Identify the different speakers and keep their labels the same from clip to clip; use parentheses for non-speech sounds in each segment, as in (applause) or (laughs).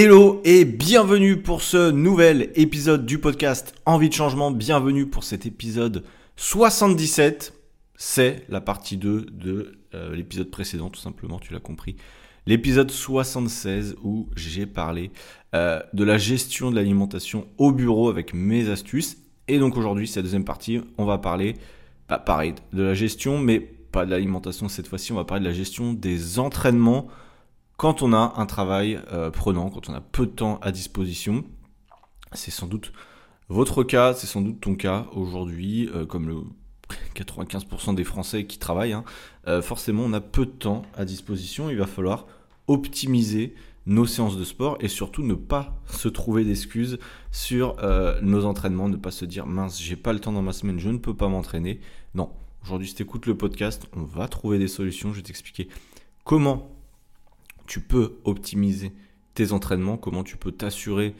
Speaker 1: Hello et bienvenue pour ce nouvel épisode du podcast Envie de changement. Bienvenue pour cet épisode 77. C'est la partie 2 de euh, l'épisode précédent, tout simplement, tu l'as compris. L'épisode 76 où j'ai parlé euh, de la gestion de l'alimentation au bureau avec mes astuces. Et donc aujourd'hui, c'est la deuxième partie, on va parler, bah, pareil, de la gestion, mais pas de l'alimentation cette fois-ci, on va parler de la gestion des entraînements quand on a un travail euh, prenant, quand on a peu de temps à disposition, c'est sans doute votre cas, c'est sans doute ton cas aujourd'hui, euh, comme le (laughs) 95% des Français qui travaillent, hein, euh, forcément on a peu de temps à disposition, il va falloir optimiser nos séances de sport et surtout ne pas se trouver d'excuses sur nos entraînements, ne pas se dire mince j'ai pas le temps dans ma semaine, je ne peux pas m'entraîner. Non, aujourd'hui si tu écoutes le podcast, on va trouver des solutions, je vais t'expliquer comment tu peux optimiser tes entraînements, comment tu peux t'assurer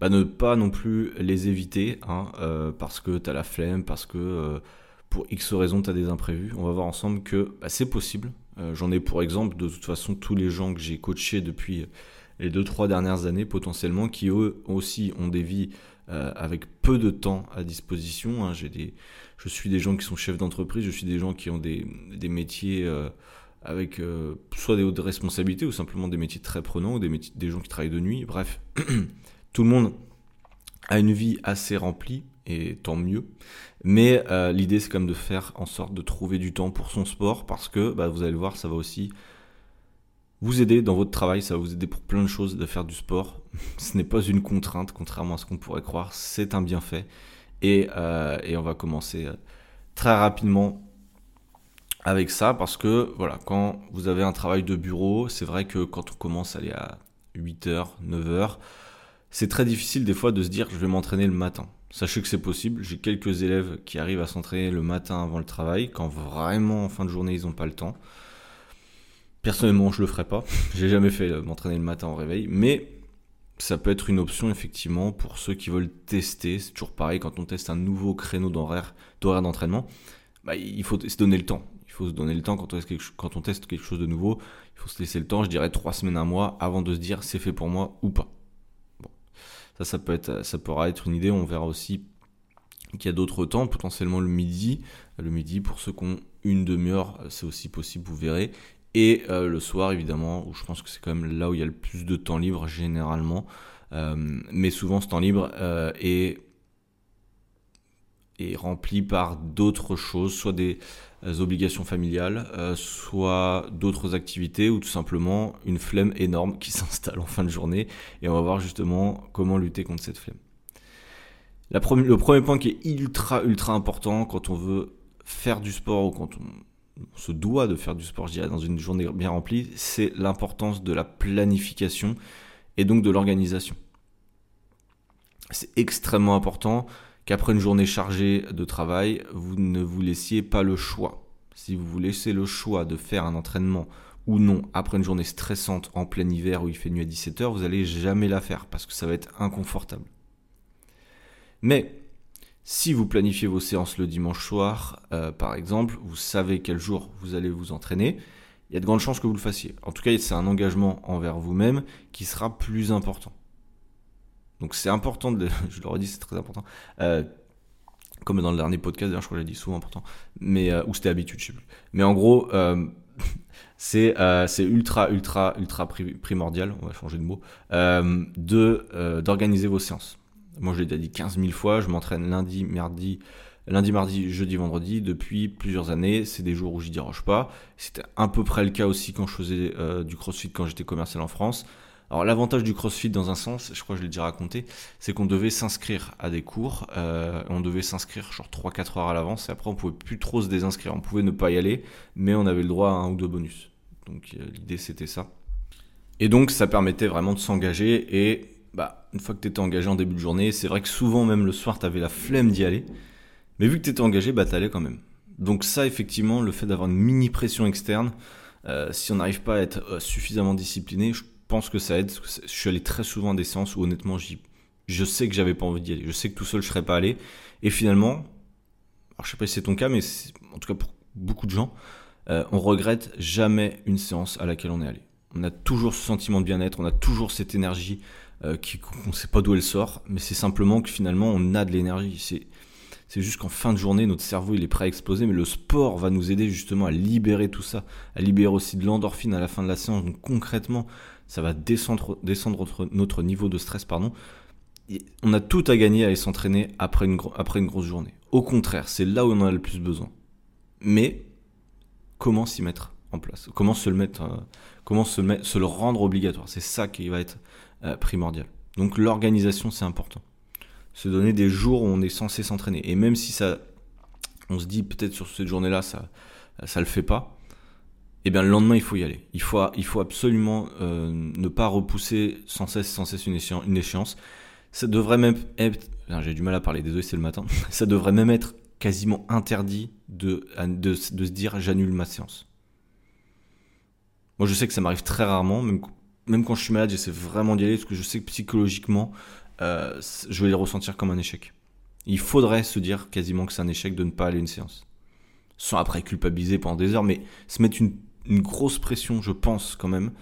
Speaker 1: bah, ne pas non plus les éviter hein, euh, parce que tu as la flemme, parce que euh, pour X raisons tu as des imprévus. On va voir ensemble que bah, c'est possible. Euh, j'en ai pour exemple de toute façon tous les gens que j'ai coachés depuis les 2-3 dernières années potentiellement qui eux aussi ont des vies avec peu de temps à disposition. Hein. Des, je suis des gens qui sont chefs d'entreprise, je suis des gens qui ont des métiers avec euh, soit des hautes responsabilités ou simplement des métiers très prenants ou des, métiers, des gens qui travaillent de nuit. Bref, (clears throat) tout le monde a une vie assez remplie et tant mieux. Mais euh, l'idée c'est quand même de faire en sorte de trouver du temps pour son sport parce que bah, vous allez le voir, ça va aussi vous aider dans votre travail, ça va vous aider pour plein de choses de faire du sport. (laughs) Ce n'est pas une contrainte, contrairement à ce qu'on pourrait croire, c'est un bienfait. Et, euh, et on va commencer très rapidement avec ça parce que voilà, quand vous avez un travail de bureau, c'est vrai que quand on commence à aller à 8h, 9h, c'est très difficile des fois de se dire je vais m'entraîner le matin. Sachez que c'est possible, j'ai quelques élèves qui arrivent à s'entraîner le matin avant le travail, quand vraiment en fin de journée ils n'ont pas le temps. Personnellement, je le ferai pas. (laughs) J'ai jamais fait euh, m'entraîner le matin au réveil, mais ça peut être une option effectivement pour ceux qui veulent tester. C'est toujours pareil quand on teste un nouveau créneau d'horaire d'entraînement. Bah, il faut se donner le temps faut se donner le temps quand on, teste quelque, quand on teste quelque chose de nouveau. Il faut se laisser le temps, je dirais trois semaines, un mois, avant de se dire c'est fait pour moi ou pas. Bon. Ça, ça, peut être, ça pourra être une idée. On verra aussi qu'il y a d'autres temps, potentiellement le midi. Le midi, pour ceux qui ont une demi-heure, c'est aussi possible, vous verrez. Et euh, le soir, évidemment, où je pense que c'est quand même là où il y a le plus de temps libre, généralement. Euh, mais souvent, ce temps libre euh, est, est rempli par d'autres choses, soit des euh, obligations familiales, euh, soit d'autres activités ou tout simplement une flemme énorme qui (laughs) s'installe en fin de journée. Et on va voir justement comment lutter contre cette flemme. le premier point qui est ultra ultra important quand on veut faire du sport ou quand on, se doit de faire du sport, je dirais, dans une journée bien remplie, c'est l'importance de la planification et donc de l'organisation. C'est extrêmement important qu'après une journée chargée de travail, vous ne vous laissiez pas le choix. Si vous vous laissez le choix de faire un entraînement ou non après une journée stressante en plein hiver où il fait nuit à 17h, vous n'allez jamais la faire parce que ça va être inconfortable. Mais si vous planifiez vos séances le dimanche soir, euh, par exemple, vous savez quel jour vous allez vous entraîner, il y a de grandes chances que vous le fassiez. En tout cas, c'est un engagement envers vous-même qui sera plus important. Donc c'est important, de, (laughs) je leur ai dit, c'est très important. Euh, comme dans le dernier podcast, d'ailleurs, je crois que j'ai dit souvent important, mais euh, ou c'était habitude, je sais plus. Mais en gros, euh, (laughs) c'est c'est ultra ultra ultra primordial, on va changer de mot, de d'organiser vos séances. Moi, je l'ai déjà dit 15 000 fois, je m'entraîne lundi, mardi, lundi, mardi, jeudi, vendredi depuis plusieurs années. C'est des jours où j'y déroge pas. C'était à peu près le cas aussi quand je faisais du crossfit quand j'étais commercial en France. Alors l'avantage du CrossFit dans un sens, je crois que je l'ai déjà raconté, c'est qu'on devait s'inscrire à des cours, euh, on devait s'inscrire genre 3-4 heures à l'avance et après on pouvait plus trop se désinscrire, on pouvait ne pas y aller, mais on avait le droit à un ou deux bonus. Donc euh, l'idée c'était ça. Et donc ça permettait vraiment de s'engager et bah, une fois que tu étais engagé en début de journée, c'est vrai que souvent même le soir tu avais la flemme d'y aller, mais vu que tu étais engagé, bah allais quand même. Donc ça effectivement, le fait d'avoir une mini pression externe, euh, si on n'arrive pas à être suffisamment discipliné, je pense que ça aide. je suis allé très souvent à des séances où honnêtement, je sais que j'avais pas envie d'y aller. Je sais que tout seul, je serais pas allé. Et finalement, alors je sais pas si c'est ton cas, mais en tout cas pour beaucoup de gens, euh, on regrette jamais une séance à laquelle on est allé. On a toujours ce sentiment de bien-être, on a toujours cette énergie euh, qu'on ne sait pas d'où elle sort, mais c'est simplement que finalement on a de l'énergie. C'est, c'est juste qu'en fin de journée, notre cerveau il est prêt à exploser, mais le sport va nous aider justement à libérer tout ça, à libérer aussi de l'endorphine à la fin de la séance. Donc concrètement, ça va descendre, notre, niveau de stress, pardon. on a tout à gagner à aller s'entraîner après une, grosse journée. Au contraire, c'est là où on en a le plus besoin. Mais comment s'y mettre en place? Comment se le mettre euh, Comment se le rendre obligatoire? C'est ça qui va être euh, primordial. Donc l'organisation, c'est important. Se donner des jours où on est censé s'entraîner. Et même si ça, on se dit peut-être sur cette journée-là, ça, ça le fait pas. Eh bien, le lendemain, il faut y aller. Il faut, il faut absolument euh, ne pas repousser sans cesse, sans cesse une, échéance. Ça devrait même être, j'ai du mal à parler, désolé, c'est le matin. (laughs) Ça devrait même être quasiment interdit de, de, se dire j'annule ma séance. Moi, je sais que ça m'arrive très rarement, même, même quand je suis malade, j'essaie vraiment d'y aller parce que je sais que psychologiquement, euh, je vais le ressentir comme un échec. Il faudrait se dire quasiment que c'est un échec de ne pas aller à une séance. Sans après culpabiliser pendant des heures, mais se mettre une, une grosse pression, je pense quand même,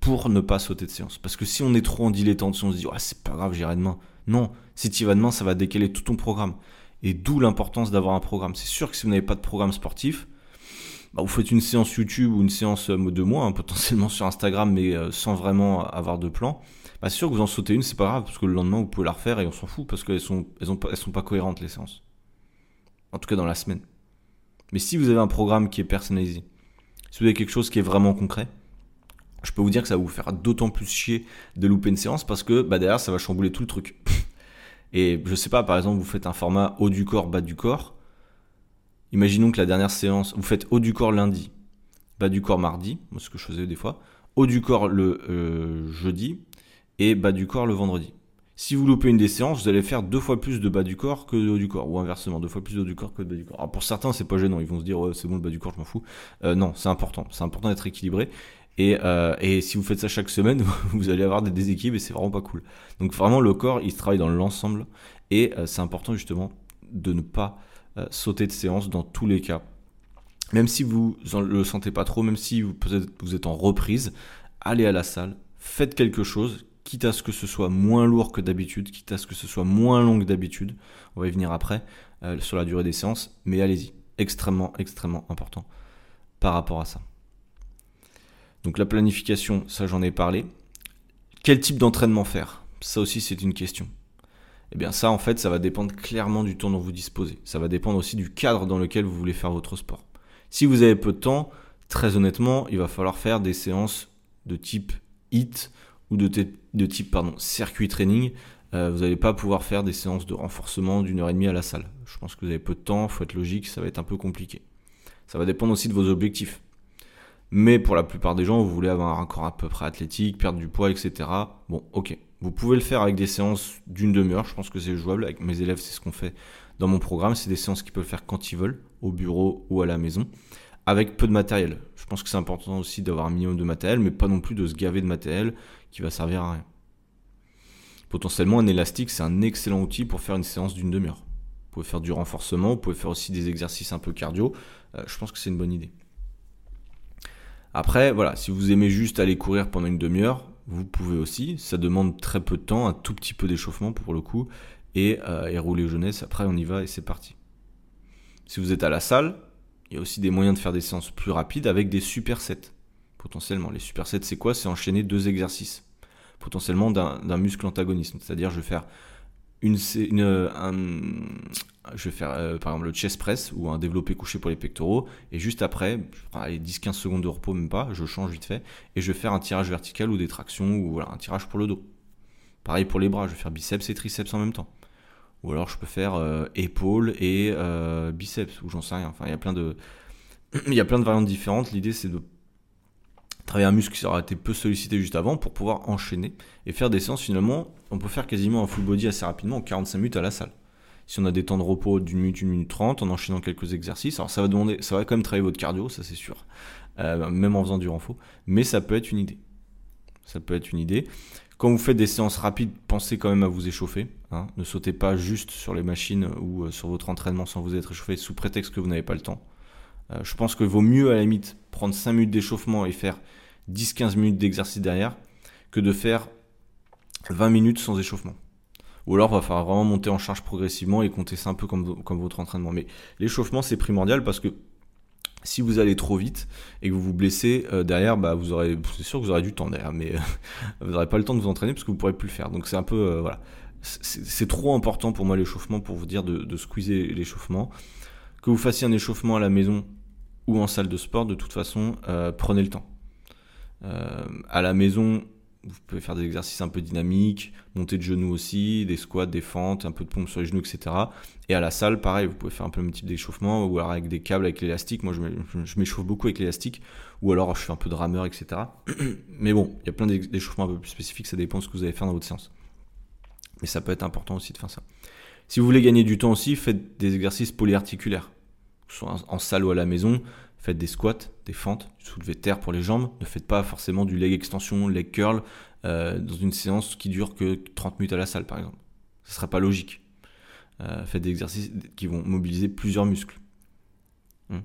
Speaker 1: pour ne pas sauter de séance. Parce que si on est trop en dilettante, si on se dit, c'est pas grave, j'irai demain. Non, si tu y vas demain, ça va décaler tout ton programme. Et d'où l'importance d'avoir un programme. C'est sûr que si vous n'avez pas de programme sportif, bah, vous faites une séance YouTube ou une séance euh, de moi, hein, (laughs) potentiellement sur Instagram, mais euh, sans vraiment avoir de plan. Bah, c'est sûr que vous en sautez une, c'est pas grave, parce que le lendemain, vous pouvez la refaire et on s'en fout, parce qu'elles sont, elles, elles sont pas cohérentes, les séances. En tout cas, dans la semaine. Mais si vous avez un programme qui est personnalisé, si vous avez quelque chose qui est vraiment concret, je peux vous dire que ça va vous faire d'autant plus chier de louper une séance parce que bah, derrière ça va chambouler tout le truc. (laughs) Et je sais pas, par exemple, vous faites un format haut du corps, bas du corps. Imaginons que la dernière séance, vous faites haut du corps lundi, bas du corps mardi, ce que je faisais des fois, haut du corps le euh, jeudi et bas du corps le vendredi. Si vous loupez une des séances, vous allez faire deux fois plus de bas du corps que de haut du corps, ou inversement, deux fois plus de haut du corps que de bas du corps. Alors pour certains, c'est pas gênant, ils vont se dire ouais, c'est bon le bas du corps, je m'en fous. Euh, non, c'est important, c'est important d'être équilibré. Euh, et, si vous faites ça chaque semaine, (laughs) vous allez avoir des déséquilibres et c'est vraiment pas cool. Donc vraiment, le corps, il se travaille dans l'ensemble. Et euh, c'est important justement de ne pas sauter de séance dans tous les cas. Même si vous ne le sentez pas trop, même si vous, vous êtes en reprise, allez à la salle, faites quelque chose, quitte à ce que ce soit moins lourd que d'habitude, quitte à ce que ce soit moins long que d'habitude. On va y venir après sur la durée des séances, mais allez-y. Extrêmement, extrêmement important par rapport à ça. Donc la planification, ça j'en ai parlé. Quel type d'entraînement faire? Ça aussi c'est une question. Eh bien ça en fait ça va dépendre clairement du temps dont vous disposez. Ça va dépendre aussi du cadre dans lequel vous voulez faire votre sport. Si vous avez peu de temps, très honnêtement, il va falloir faire des séances de type HIT ou de, type pardon, circuit training. Euh, vous n'allez pas pouvoir faire des séances de renforcement d'une heure et demie à la salle. Je pense que vous avez peu de temps, il faut être logique, ça va être un peu compliqué. Ça va dépendre aussi de vos objectifs. Mais pour la plupart des gens, vous voulez avoir un corps à peu près athlétique, perdre du poids, etc. Bon, ok. Vous pouvez le faire avec des séances d'une demi-heure. Je pense que c'est jouable. Avec mes élèves, c'est ce qu'on fait dans mon programme. C'est des séances qu'ils peuvent faire quand ils veulent, au bureau ou à la maison, avec peu de matériel. Je pense que c'est important aussi d'avoir un minimum de matériel, mais pas non plus de se gaver de matériel qui va servir à rien. Potentiellement, un élastique, c'est un excellent outil pour faire une séance d'une demi-heure. Vous pouvez faire du renforcement, vous pouvez faire aussi des exercices un peu cardio. Euh, je pense que c'est une bonne idée. Après, voilà, si vous aimez juste aller courir pendant une demi-heure, vous pouvez aussi. Ça demande très peu de temps, un tout petit peu d'échauffement pour le coup, et, euh, rouler jeunesse. Après, on y va et c'est parti. Si vous êtes à la salle, il y a aussi des moyens de faire des séances plus rapides avec des supersets. Potentiellement, les supersets, c'est quoi? C'est enchaîner deux exercices, potentiellement d'un muscle antagonisme. C'est-à-dire, je vais faire une, un, je vais faire euh, par exemple le chest press ou un développé couché pour les pectoraux et juste après, je prends 10-15 secondes de repos même pas, je change vite fait et je vais faire un tirage vertical ou des tractions ou voilà, un tirage pour le dos. Pareil pour les bras, je vais faire biceps et triceps en même temps. Ou alors je peux faire euh, épaules et euh, biceps ou j'en sais rien. Enfin, il y a plein de (clears throat) il y a plein de variantes différentes. L'idée c'est de travailler un muscle qui aura été peu sollicité juste avant pour pouvoir enchaîner et faire des séances finalement, on peut faire quasiment un full body assez rapidement en 45 minutes à la salle. Si on a des temps de repos d'une minute, une minute trente, en enchaînant quelques exercices, alors ça va demander, ça va quand même travailler votre cardio, ça c'est sûr, euh, même en faisant du renfort, mais ça peut être une idée. Ça peut être une idée. Quand vous faites des séances rapides, pensez quand même à vous échauffer. Hein. Ne sautez pas juste sur les machines ou euh, sur votre entraînement sans vous être échauffé sous prétexte que vous n'avez pas le temps. Euh, je pense que vaut mieux à la limite prendre 5 minutes d'échauffement et faire 10-15 minutes d'exercice derrière que de faire 20 minutes sans échauffement. Ou alors, il va falloir vraiment monter en charge progressivement et compter ça un peu comme, votre entraînement. Mais l'échauffement, c'est primordial parce que si vous allez trop vite et que vous vous blessez euh, derrière, bah vous aurez, c'est sûr que vous aurez du temps derrière, mais (laughs) vous n'aurez pas le temps de vous entraîner parce que vous pourrez plus le faire. Donc c'est un peu, voilà, c'est trop important pour moi l'échauffement pour vous dire de, squeezer l'échauffement. Que vous fassiez un échauffement à la maison ou en salle de sport, de toute façon, euh, prenez le temps. à la maison, vous pouvez faire des exercices un peu dynamiques, monter de genoux aussi, des squats, des fentes, un peu de pompe sur les genoux, etc. Et à la salle, pareil, vous pouvez faire un peu le même type d'échauffement, ou alors avec des câbles, avec l'élastique. Moi, je m'échauffe beaucoup avec l'élastique, ou alors je fais un peu de rameur, etc. (clears throat) Mais bon, il y a plein d'échauffements un peu plus spécifiques, ça dépend de ce que vous allez faire dans votre séance. Mais ça peut être important aussi de faire ça. Si vous voulez gagner du temps aussi, faites des exercices polyarticulaires, soit en salle ou à la maison. Faites des squats, des fentes, de terre pour les jambes. Ne faites pas forcément du leg extension, leg curl euh, dans une séance qui dure que 30 minutes à la salle, par exemple. Ce ne serait pas logique. Euh, faites des exercices qui vont mobiliser plusieurs muscles. Hmm.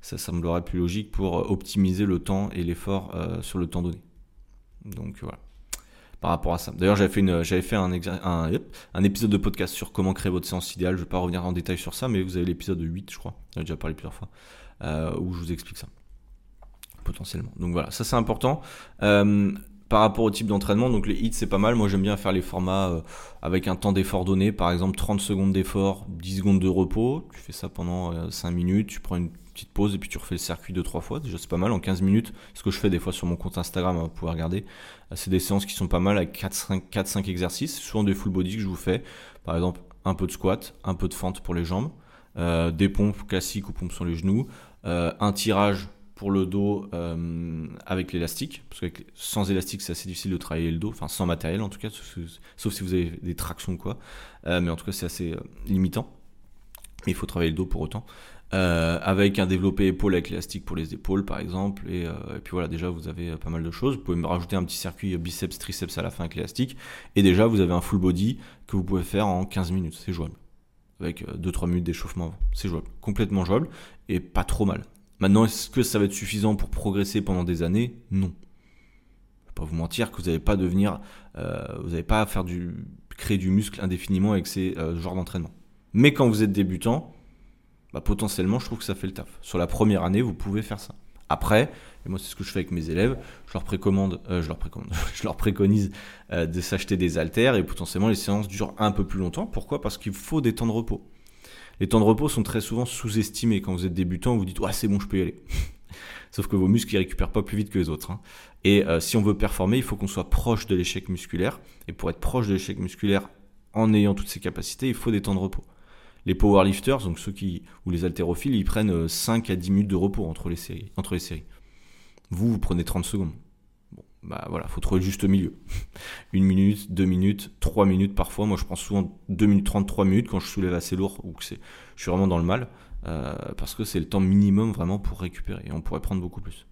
Speaker 1: Ça semblerait plus logique pour euh, optimiser le temps et l'effort sur le temps donné. Donc voilà par rapport à ça. D'ailleurs, j'avais fait, un, épisode de podcast sur comment créer votre séance idéale. Je ne vais pas revenir en détail sur ça, mais vous avez l'épisode 8, je crois. J'en ai déjà parlé plusieurs fois. Euh, où je vous explique ça potentiellement. Donc voilà, ça c'est important. Euh, par rapport au type d'entraînement, donc les hits c'est pas mal. Moi j'aime bien faire les formats euh, avec un temps d'effort donné, par exemple 30 secondes d'effort, 10 secondes de repos. Tu fais ça pendant 5 5 minutes, tu prends une petite pause et puis tu refais le circuit 2-3 fois. Déjà c'est pas mal en 15 minutes. Ce que je fais des fois sur mon compte Instagram, vous pouvez regarder. C'est des séances qui sont pas mal avec 4-5 exercices, souvent des full body que je vous fais. Par exemple un peu de squat, un peu de fente pour les jambes. des pompes classiques ou pompes sur les genoux, euh, un tirage pour le dos euh, avec l'élastique, parce que sans élastique c'est assez difficile de travailler le dos, enfin sans matériel en tout cas, sauf si vous avez des tractions quoi, euh, mais en tout cas c'est assez limitant, il faut travailler le dos pour autant. Avec un développé épaule avec l'élastique pour les épaules par exemple, et, puis voilà déjà vous avez pas mal de choses, vous pouvez me rajouter un petit circuit biceps triceps à la fin avec l'élastique, et déjà vous avez un full body que vous pouvez faire en 15 minutes, c'est jouable. Avec 2-3 minutes d'échauffement. C'est jouable, complètement jouable et pas trop mal. Maintenant, est-ce que ça va être suffisant pour progresser pendant des années? Non. Je vais pas vous mentir que vous n'allez pas devenir, euh, vous n'allez pas faire du, créer du muscle indéfiniment avec ces euh, genres d'entraînement. Mais quand vous êtes débutant, bah, potentiellement, je trouve que ça fait le taf. Sur la première année, vous pouvez faire ça. Après, et moi c'est ce que je fais avec mes élèves, je leur précommande, euh, je leur (laughs) préconise de s'acheter des haltères et potentiellement les séances durent un peu plus longtemps. Pourquoi? Parce qu'il faut des temps de repos. Les temps de repos sont très souvent sous-estimés. Quand vous êtes débutant, vous dites ouais c'est bon, je peux y aller. (laughs) Sauf que vos muscles ne récupèrent pas plus vite que les autres. Hein. Et euh, si on veut performer, il faut qu'on soit proche de l'échec musculaire. Et pour être proche de l'échec musculaire en ayant toutes ces capacités, il faut des temps de repos. Les powerlifters, donc ceux qui ou les haltérophiles, ils prennent 5 euh, à 10 minutes de repos entre les séries. Entre les séries. Vous, vous prenez 30 secondes bah voilà, faut trouver le juste milieu. (laughs) Une minute, deux minutes, trois minutes parfois. Moi, je prends souvent 2 minutes 33 minutes quand je soulève assez lourd ou que c'est, je suis vraiment dans le mal, euh, parce que c'est le temps minimum vraiment pour récupérer. Et on pourrait prendre beaucoup plus.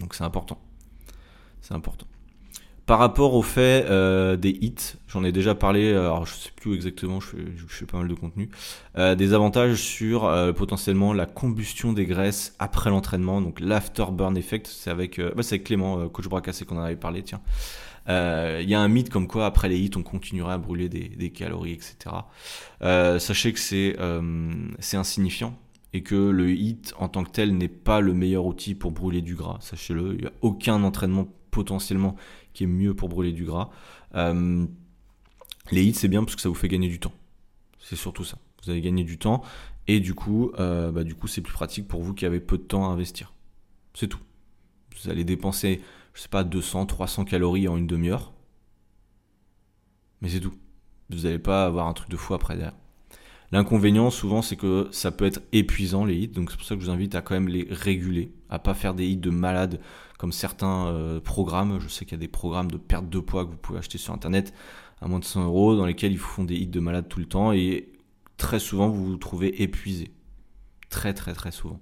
Speaker 1: Donc c'est important. C'est important. Par rapport au fait euh, des hits, j'en ai déjà parlé, euh, alors je sais plus exactement, je fais, pas mal de contenu, euh, des avantages sur potentiellement la combustion des graisses après l'entraînement, donc l'afterburn effect, c'est avec, bah, avec Clément, coach Bracassé qu'on en avait parlé, tiens. Il y a un mythe comme quoi après les hits on continuerait à brûler des, des calories, etc. sachez que c'est c'est insignifiant et que le hit en tant que tel n'est pas le meilleur outil pour brûler du gras, sachez-le, il n'y a aucun entraînement potentiellement qui est mieux pour brûler du gras. Euh, les hits, c'est bien parce que ça vous fait gagner du temps. C'est surtout ça. Vous allez gagner du temps et du coup, euh, bah, du coup, c'est plus pratique pour vous qui avez peu de temps à investir. C'est tout. Vous allez dépenser, je sais pas, 200, 300 calories en une demi-heure. Mais c'est tout. Vous n'allez pas avoir un truc de fou après derrière. L'inconvénient souvent c'est que ça peut être épuisant les hits, donc c'est pour ça que je vous invite à quand même les réguler, à pas faire des hits de malade comme certains euh, programmes. Je sais qu'il y a des programmes de perte de poids que vous pouvez acheter sur internet à moins de 100 euros dans lesquels ils vous font des hits de malade tout le temps et très souvent vous vous trouvez épuisé. Très très très souvent.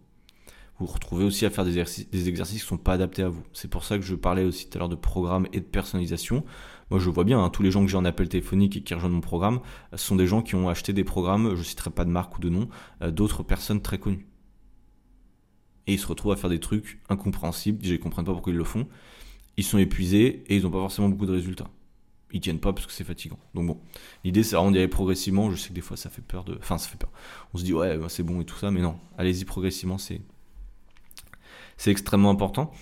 Speaker 1: Vous vous retrouvez aussi à faire des exercices, qui ne sont pas adaptés à vous. C'est pour ça que je parlais aussi tout à l'heure de programme et de personnalisation. Moi, je vois bien, hein, tous les gens que j'ai en appel téléphonique et qui rejoignent mon programme, ce sont des gens qui ont acheté des programmes, je ne citerai pas de marque ou de nom, euh, d'autres personnes très connues. et ils se retrouvent à faire des trucs incompréhensibles. Déjà, ils comprennent pas pourquoi ils le font. Ils sont épuisés et ils n'ont pas forcément beaucoup de résultats. Ils tiennent pas parce que c'est fatigant. Donc bon, l'idée c'est vraiment d'y aller progressivement. Je sais que des fois ça fait peur de. Enfin, ça fait peur. On se dit ouais, bah, c'est bon et tout ça, mais non. Allez-y progressivement, c'est c'est extrêmement important.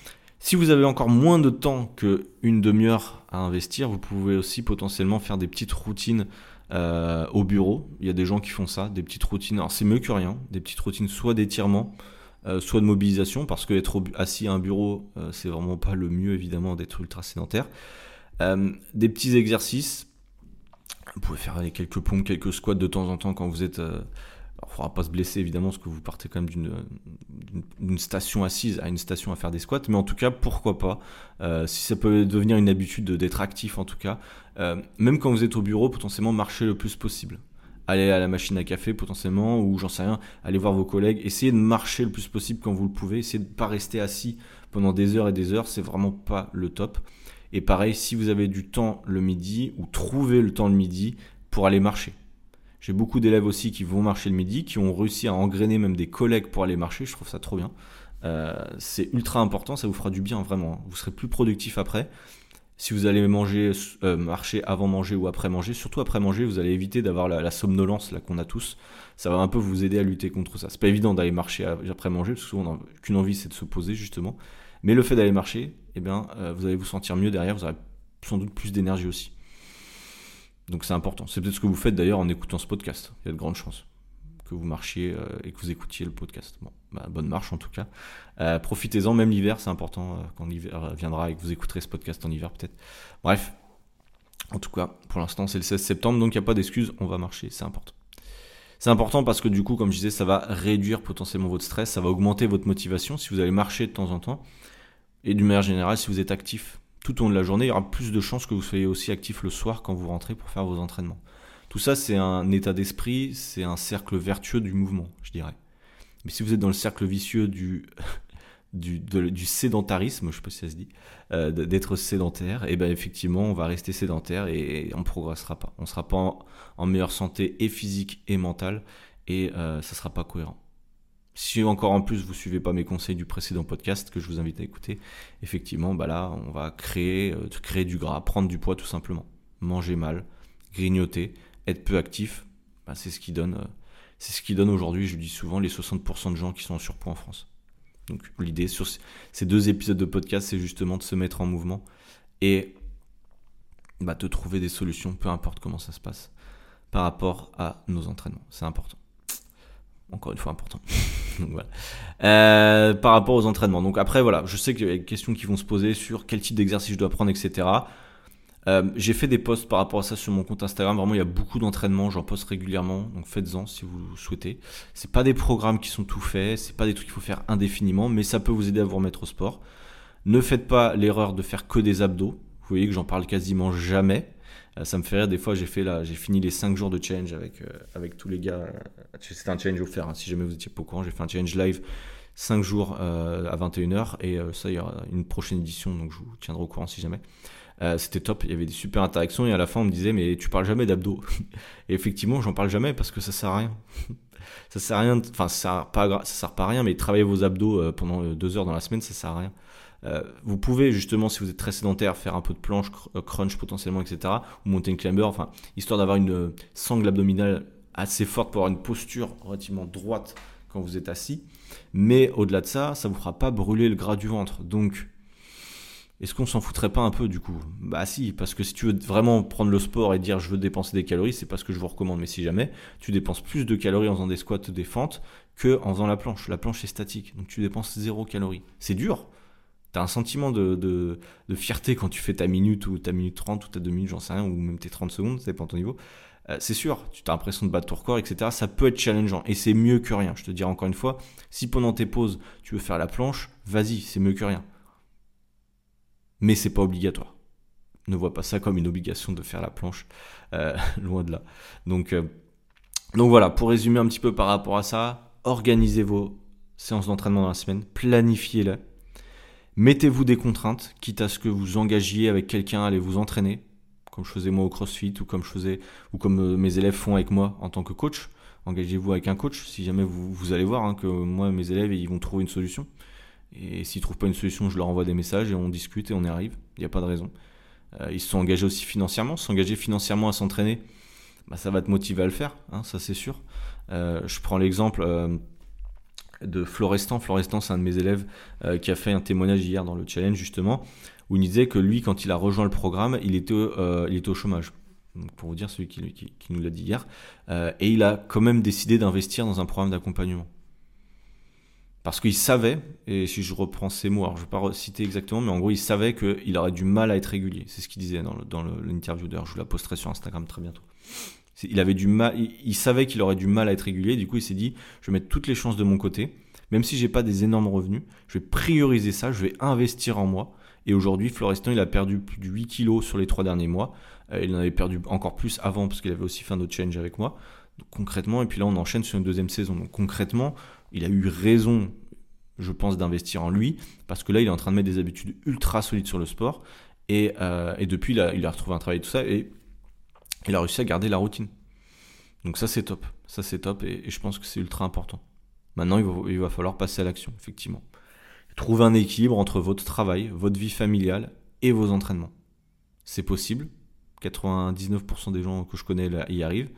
Speaker 1: Si vous avez encore moins de temps qu'une demi-heure à investir, vous pouvez aussi potentiellement faire des petites routines euh, au bureau. Il y a des gens qui font ça, des petites routines. Alors c'est mieux que rien, des petites routines soit d'étirement, euh, soit de mobilisation, parce que être assis à un bureau, euh, c'est vraiment pas le mieux évidemment d'être ultra sédentaire. des petits exercices. Vous pouvez faire quelques pompes, quelques squats de temps en temps quand vous êtes il ne faudra pas se blesser évidemment parce que vous partez quand même d'une station assise à une station à faire des squats, mais en tout cas pourquoi pas, euh, si ça peut devenir une habitude d'être actif en tout cas, euh, même quand vous êtes au bureau, potentiellement marcher le plus possible. Aller à la machine à café potentiellement, ou j'en sais rien, aller voir vos collègues, essayez de marcher le plus possible quand vous le pouvez, essayez de ne pas rester assis pendant des heures et des heures, c'est vraiment pas le top. Et pareil, si vous avez du temps le midi, ou trouvez le temps le midi pour aller marcher j'ai beaucoup d'élèves aussi qui vont marcher le midi, qui ont réussi à engrainer même des collègues pour aller marcher. Je trouve ça trop bien. Euh, c'est ultra important, ça vous fera du bien vraiment. Vous serez plus productif après. Si vous allez manger, euh, marcher avant manger ou après manger, surtout après manger, vous allez éviter d'avoir la, somnolence là qu'on a tous. Ça va un peu vous aider à lutter contre ça. C'est pas évident d'aller marcher après manger parce que souvent qu'une envie, c'est de se poser justement. Mais le fait d'aller marcher, eh bien, euh, vous allez vous sentir mieux derrière. Vous aurez sans doute plus d'énergie aussi. Donc c'est important. C'est peut-être ce que vous faites d'ailleurs en écoutant ce podcast. Il y a de grandes chances que vous marchiez euh, et que vous écoutiez le podcast. Bon, bah, bonne marche en tout cas. Euh, profitez-en, même l'hiver, c'est important euh, quand l'hiver viendra et que vous écouterez ce podcast en hiver peut-être. Bref, en tout cas, pour l'instant c'est le 16 septembre, donc il n'y a pas d'excuse, on va marcher, c'est important. C'est important parce que du coup, comme je disais, ça va réduire potentiellement votre stress, ça va augmenter votre motivation si vous allez marcher de temps en temps. Et d'une manière générale, si vous êtes actif tout au long de la journée, il y aura plus de chances que vous soyez aussi actif le soir quand vous rentrez pour faire vos entraînements. Tout ça, c'est un état d'esprit, c'est un cercle vertueux du mouvement, je dirais. Mais si vous êtes dans le cercle vicieux du, (laughs) du, du sédentarisme, je sais pas si ça se dit, euh, d'être sédentaire, et eh bien effectivement, on va rester sédentaire et, on progressera pas. On ne sera pas en, meilleure santé et physique et mentale, et euh, ça ne sera pas cohérent. Si encore en plus vous suivez pas mes conseils du précédent podcast que je vous invite à écouter, effectivement, bah là, on va créer, euh, du gras, prendre du poids tout simplement. Manger mal, grignoter, être peu actif, bah, c'est ce qui donne, euh, c'est ce qui donne aujourd'hui, je le dis souvent, les 60% de gens qui sont en surpoids en France. Donc l'idée sur ces deux épisodes de podcast, c'est justement de se mettre en mouvement et bah, de trouver des solutions, peu importe comment ça se passe, par rapport à nos entraînements. C'est important encore une fois important. (laughs) Euh, par rapport aux entraînements. Donc après, voilà, je sais qu'il y a des questions qui vont se poser sur quel type d'exercice je dois prendre, etc. Euh, j'ai fait des posts par rapport à ça sur mon compte Instagram. Vraiment, il y a beaucoup d'entraînements, j'en poste régulièrement. Donc faites-en si vous souhaitez. C'est pas des programmes qui sont tout faits, c'est pas des trucs qu'il faut faire indéfiniment, mais ça peut vous aider à vous remettre au sport. Ne faites pas l'erreur de faire que des abdos. Vous voyez que j'en parle quasiment jamais. Euh, ça me fait rire, des fois j'ai fait là, j'ai fini les 5 jours de challenge avec, euh, avec tous les gars. C'était un challenge offert, hein, si jamais vous étiez pas au courant, j'ai fait un challenge live 5 jours euh, à 21h et ça il y aura une prochaine édition donc je vous tiendrai au courant si jamais. c'était top, il y avait des super interactions et à la fin on me disait mais tu parles jamais d'abdos. (laughs) et effectivement j'en parle jamais parce que ça sert à rien. (laughs) ça sert à rien, enfin ça sert pas, ça sert pas à rien mais travailler vos abdos pendant 2 heures dans la semaine ça sert à rien. Euh, vous pouvez justement, si vous êtes très sédentaire, faire un peu de planche, euh, crunch potentiellement, etc. Ou monter une climber, enfin, histoire d'avoir une euh, sangle abdominale assez forte pour avoir une posture relativement droite quand vous êtes assis. Mais au-delà de ça, ça vous fera pas brûler le gras du ventre. Donc, est-ce qu'on s'en foutrait pas un peu du coup? Bah si, parce que si tu veux vraiment prendre le sport et dire je veux dépenser des calories, c'est pas ce que je vous recommande. Mais si jamais, tu dépenses plus de calories en faisant des squats, des fentes, que en faisant la planche. La planche est statique, donc tu dépenses zéro calories. C'est dur, T'as un sentiment de, fierté quand tu fais ta minute ou ta minute 30 ou ta 2 minutes, j'en sais rien, ou même tes 30 secondes, ça dépend de ton niveau. Euh, c'est sûr, tu as l'impression de battre ton record, etc. Ça peut être challengeant et c'est mieux que rien. Je te dirais encore une fois, si pendant tes pauses tu veux faire la planche, vas-y, c'est mieux que rien. Mais c'est pas obligatoire. Ne vois pas ça comme une obligation de faire la planche, euh, (laughs) loin de là. Donc, euh, donc voilà, pour résumer un petit peu par rapport à ça, organisez vos séances d'entraînement dans la semaine, planifiez-les Mettez-vous des contraintes, quitte à ce que vous engagiez avec quelqu'un à aller vous entraîner, comme je faisais moi au CrossFit ou comme je faisais ou comme euh, mes élèves font avec moi en tant que coach. engagez-vous avec un coach. Si jamais vous, allez voir hein, que moi, mes élèves, ils vont trouver une solution. Et s'ils trouvent pas une solution, je leur envoie des messages et on discute et on y arrive. Il n'y a pas de raison. Euh, ils se sont engagés aussi financièrement. S'engager financièrement à s'entraîner, bah, ça va te motiver à le faire, hein, ça c'est sûr. Euh, je prends l'exemple de Florestan. Florestan, c'est un de mes élèves qui a fait un témoignage hier dans le challenge justement, où il disait que lui, quand il a rejoint le programme, il était, il était au chômage. pour vous dire, celui qui, nous l'a dit hier. et il a quand même décidé d'investir dans un programme d'accompagnement. Parce qu'il savait, et si je reprends ces mots, alors je ne vais pas citer exactement, mais en gros, il savait qu'il aurait du mal à être régulier. C'est ce qu'il disait dans l'interview. D'ailleurs, je vous la posterai sur Instagram très bientôt. Il avait du mal, il, savait qu'il aurait du mal à être régulier. Du coup, il s'est dit, je vais mettre toutes les chances de mon côté. Même si j'ai pas des énormes revenus, je vais prioriser ça, je vais investir en moi. Et aujourd'hui, Florestan, il a perdu plus de 8 kilos sur les 3 derniers mois. Euh, il en avait perdu encore plus avant parce qu'il avait aussi fait un autre change avec moi. Donc, concrètement, et puis là, on enchaîne sur une deuxième saison. Donc concrètement, il a eu raison, je pense, d'investir en lui, parce que là, il est en train de mettre des habitudes ultra solides sur le sport, et, euh, depuis, il a, retrouvé un travail et tout ça, et il a réussi à garder la routine. Donc ça, c'est top. Ça, c'est top, et, je pense que c'est ultra important. Maintenant, il va, falloir passer à l'action, effectivement. Trouver un équilibre entre votre travail, votre vie familiale et vos entraînements. C'est possible. 99% des gens que je connais y arrivent.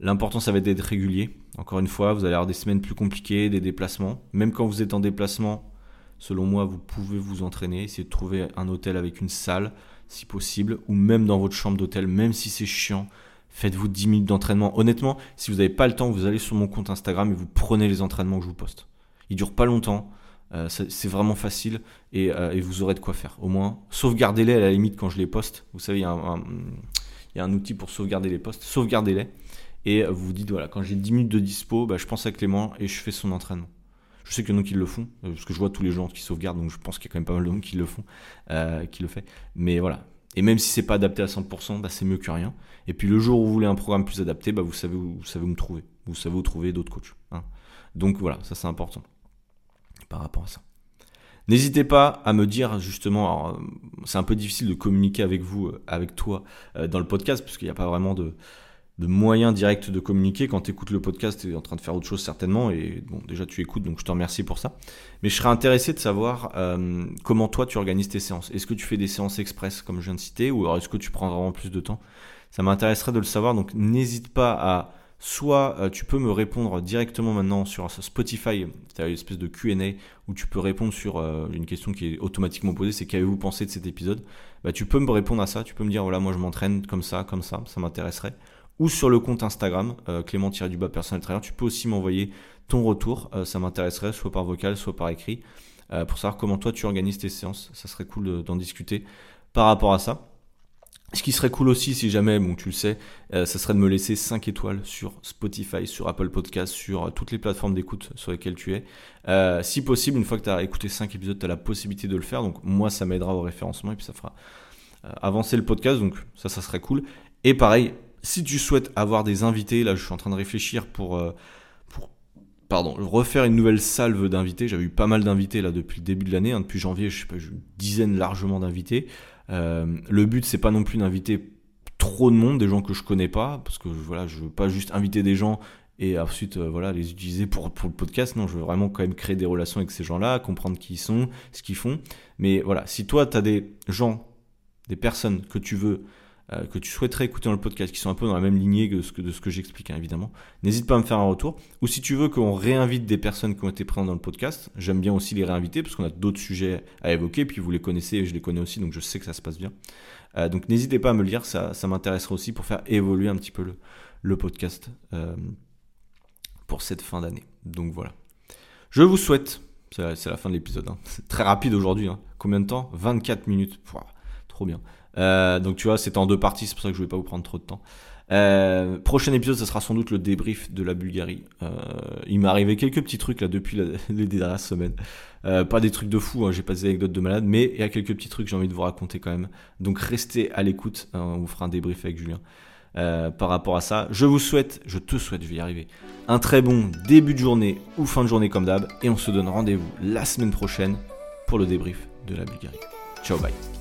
Speaker 1: L'important, ça va être d'être régulier. Encore une fois, vous allez avoir des semaines plus compliquées, des déplacements. Même quand vous êtes en déplacement, selon moi, vous pouvez vous entraîner, essayer de trouver un hôtel avec une salle, si possible, ou même dans votre chambre d'hôtel, même si c'est chiant. Faites-vous 10 minutes d'entraînement. Honnêtement, si vous n'avez pas le temps, vous allez sur mon compte Instagram et vous prenez les entraînements que je vous poste. Ils durent pas longtemps. Euh, c'est vraiment facile euh, et, vous aurez de quoi faire. Au moins, sauvegardez-les à la limite quand je les poste. Vous savez, il y, a un, il y a un outil pour sauvegarder les posts. Sauvegardez-les et vous vous dites voilà, quand j'ai 10 minutes de dispo, bah, je pense à Clément et je fais son entraînement. Je sais qu'il y en a qui le font, euh, parce que je vois tous les gens qui sauvegardent, donc je pense qu'il y a quand même pas mal de gens qui le font, euh, qui le fait. Mais voilà. Et même si c'est pas adapté à 100%, bah, c'est mieux que rien. Et puis le jour où vous voulez un programme plus adapté, bah, vous savez où, vous savez où me trouver. Vous savez où trouver d'autres coachs. Hein. Donc voilà, ça c'est important par rapport à ça. N'hésitez pas à me dire justement, euh, c'est un peu difficile de communiquer avec vous, avec toi, dans le podcast, parce qu'il n'y a pas vraiment de, de moyens directs de communiquer. Quand tu écoutes le podcast, tu es en train de faire autre chose certainement. Et bon, déjà tu écoutes, donc je te remercie pour ça. Mais je serais intéressé de savoir euh, comment toi tu organises tes séances. Est-ce que tu fais des séances express comme je viens de citer, ou alors est-ce que tu prends vraiment plus de temps? Ça m'intéresserait de le savoir. Donc n'hésite pas à soit euh, tu peux me répondre directement maintenant sur Spotify, tu as une espèce de Q&A où tu peux répondre sur euh, une question qui est automatiquement posée, c'est qu'avez-vous pensé de cet épisode? Bah, Tu peux me répondre à ça, tu peux me dire voilà moi je m'entraîne comme ça, comme ça, ça m'intéresserait ou sur le compte Instagram, euh, Clément-du-bas personnel trainer. Tu peux aussi m'envoyer ton retour, euh, ça m'intéresserait, soit par vocal, soit par écrit, euh, pour savoir comment toi tu organises tes séances. Ça serait cool d'en discuter par rapport à ça. Ce qui serait cool aussi, si jamais, bon, tu le sais, ça serait de me laisser 5 étoiles sur Spotify, sur Apple Podcast, sur toutes les plateformes d'écoute sur lesquelles tu es. si possible, une fois que tu as écouté 5 épisodes, tu as la possibilité de le faire. Donc moi, ça m'aidera au référencement et puis ça fera avancer le podcast. Donc ça, ça serait cool. Et pareil, si tu souhaites avoir des invités, là je suis en train de réfléchir pour, euh, pour pardon, refaire une nouvelle salve d'invités. J'avais eu pas mal d'invités là depuis le début de l'année, hein. depuis janvier, je sais pas, une dizaine largement d'invités. Euh, le but c'est pas non plus d'inviter trop de monde, des gens que je connais pas, parce que voilà, je veux pas juste inviter des gens et ensuite euh, voilà les utiliser pour, pour le podcast. Non, je veux vraiment quand même créer des relations avec ces gens-là, comprendre qui ils sont, ce qu'ils font. Mais voilà, si toi tu as des gens, des personnes que tu veux euh, que tu souhaiterais écouter dans le podcast, qui sont un peu dans la même lignée que ce que, de ce que j'explique, hein, évidemment, n'hésite pas à me faire un retour. Ou si tu veux qu'on réinvite des personnes qui ont été présentes dans le podcast, j'aime bien aussi les réinviter parce qu'on a d'autres sujets à évoquer, puis vous les connaissez et je les connais aussi, donc je sais que ça se passe bien. Euh, donc n'hésitez pas à me le dire, ça, ça m'intéresserait aussi pour faire évoluer un petit peu le, le podcast euh, pour cette fin d'année. Donc voilà. Je vous souhaite, c'est la fin de l'épisode, hein. c'est très rapide aujourd'hui, hein. combien de temps? 24 minutes, trop bien. Euh, donc tu vois, c'est en deux parties, c'est pour ça que je vais pas vous prendre trop de temps. Euh, prochain épisode, ce sera sans doute le débrief de la Bulgarie. Euh, il m'est arrivé quelques petits trucs là depuis (laughs) les dernières semaines. Pas des trucs de fou, hein, j'ai pas des anecdotes de malade, mais il y a quelques petits trucs que j'ai envie de vous raconter quand même. Donc restez à l'écoute, hein, on vous fera un débrief avec Julien. Par rapport à ça, je vous souhaite, je te souhaite, je vais y arriver, un très bon début de journée ou fin de journée comme d'hab, et on se donne rendez-vous la semaine prochaine pour le débrief de la Bulgarie. Ciao, bye.